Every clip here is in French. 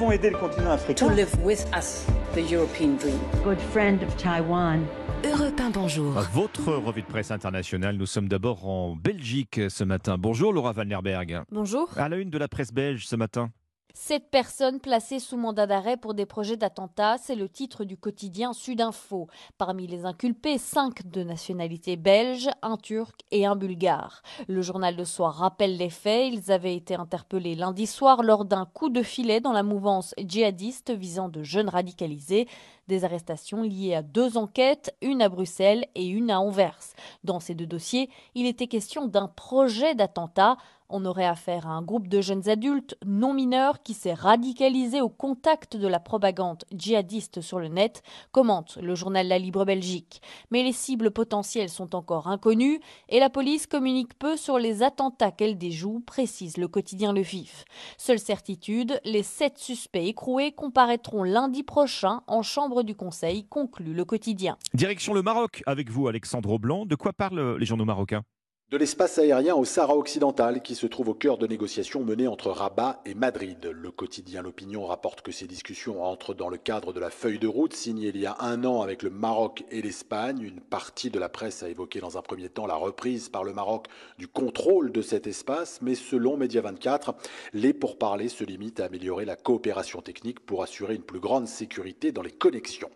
devons aider le continent africain. To live with us the European dream. Good friend of Taiwan. Europe 1, bonjour. Votre revue de presse internationale, nous sommes d'abord en Belgique ce matin. Bonjour Laura Van Lerberg. Bonjour. À la une de la presse belge ce matin. Sept personnes placées sous mandat d'arrêt pour des projets d'attentat, c'est le titre du quotidien Sudinfo. Parmi les inculpés, cinq de nationalité belge, un turc et un bulgare. Le journal de soir rappelle les faits. Ils avaient été interpellés lundi soir lors d'un coup de filet dans la mouvance djihadiste visant de jeunes radicalisés. Des arrestations liées à deux enquêtes, une à Bruxelles et une à Anvers. Dans ces deux dossiers, il était question d'un projet d'attentat on aurait affaire à un groupe de jeunes adultes non mineurs qui s'est radicalisé au contact de la propagande djihadiste sur le net, commente le journal La Libre Belgique. Mais les cibles potentielles sont encore inconnues et la police communique peu sur les attentats qu'elle déjoue, précise le quotidien Le Vif. Seule certitude, les sept suspects écroués comparaîtront lundi prochain en chambre du Conseil, conclut le quotidien. Direction le Maroc avec vous, Alexandre Blanc. De quoi parlent les journaux marocains? De l'espace aérien au Sahara occidental qui se trouve au cœur de négociations menées entre Rabat et Madrid. Le quotidien L'Opinion rapporte que ces discussions entrent dans le cadre de la feuille de route signée il y a un an avec le Maroc et l'Espagne. Une partie de la presse a évoqué dans un premier temps la reprise par le Maroc du contrôle de cet espace, mais selon Média 24, les pourparlers se limitent à améliorer la coopération technique pour assurer une plus grande sécurité dans les connexions.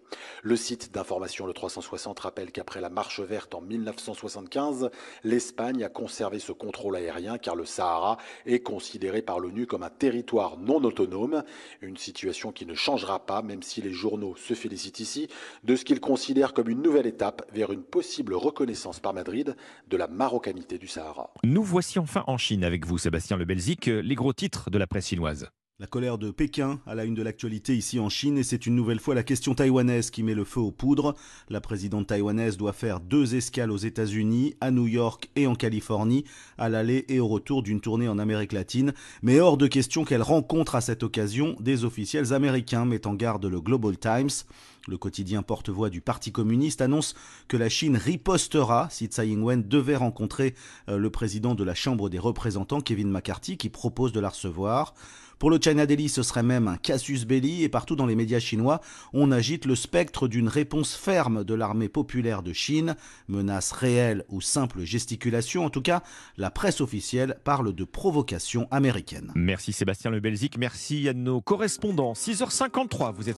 Le site d'information Le 360 rappelle qu'après la marche verte en 1975, l'Espagne a conservé ce contrôle aérien car le Sahara est considéré par l'ONU comme un territoire non autonome, une situation qui ne changera pas même si les journaux se félicitent ici de ce qu'ils considèrent comme une nouvelle étape vers une possible reconnaissance par Madrid de la marocanité du Sahara. Nous voici enfin en Chine avec vous Sébastien Le Belzic, les gros titres de la presse chinoise. La colère de Pékin à la une de l'actualité ici en Chine et c'est une nouvelle fois la question taïwanaise qui met le feu aux poudres. La présidente taïwanaise doit faire deux escales aux États-Unis, à New York et en Californie, à l'aller et au retour d'une tournée en Amérique latine. Mais hors de question qu'elle rencontre à cette occasion des officiels américains, met en garde le Global Times. Le quotidien porte-voix du Parti communiste annonce que la Chine ripostera si Tsai Ing-wen devait rencontrer euh, le président de la Chambre des représentants, Kevin McCarthy, qui propose de la recevoir. Pour le China Daily, ce serait même un casus belli et partout dans les médias chinois, on agite le spectre d'une réponse ferme de l'armée populaire de Chine, menace réelle ou simple gesticulation. En tout cas, la presse officielle parle de provocation américaine. Merci Sébastien Le Belzic, merci à nos correspondants. 6h53, vous êtes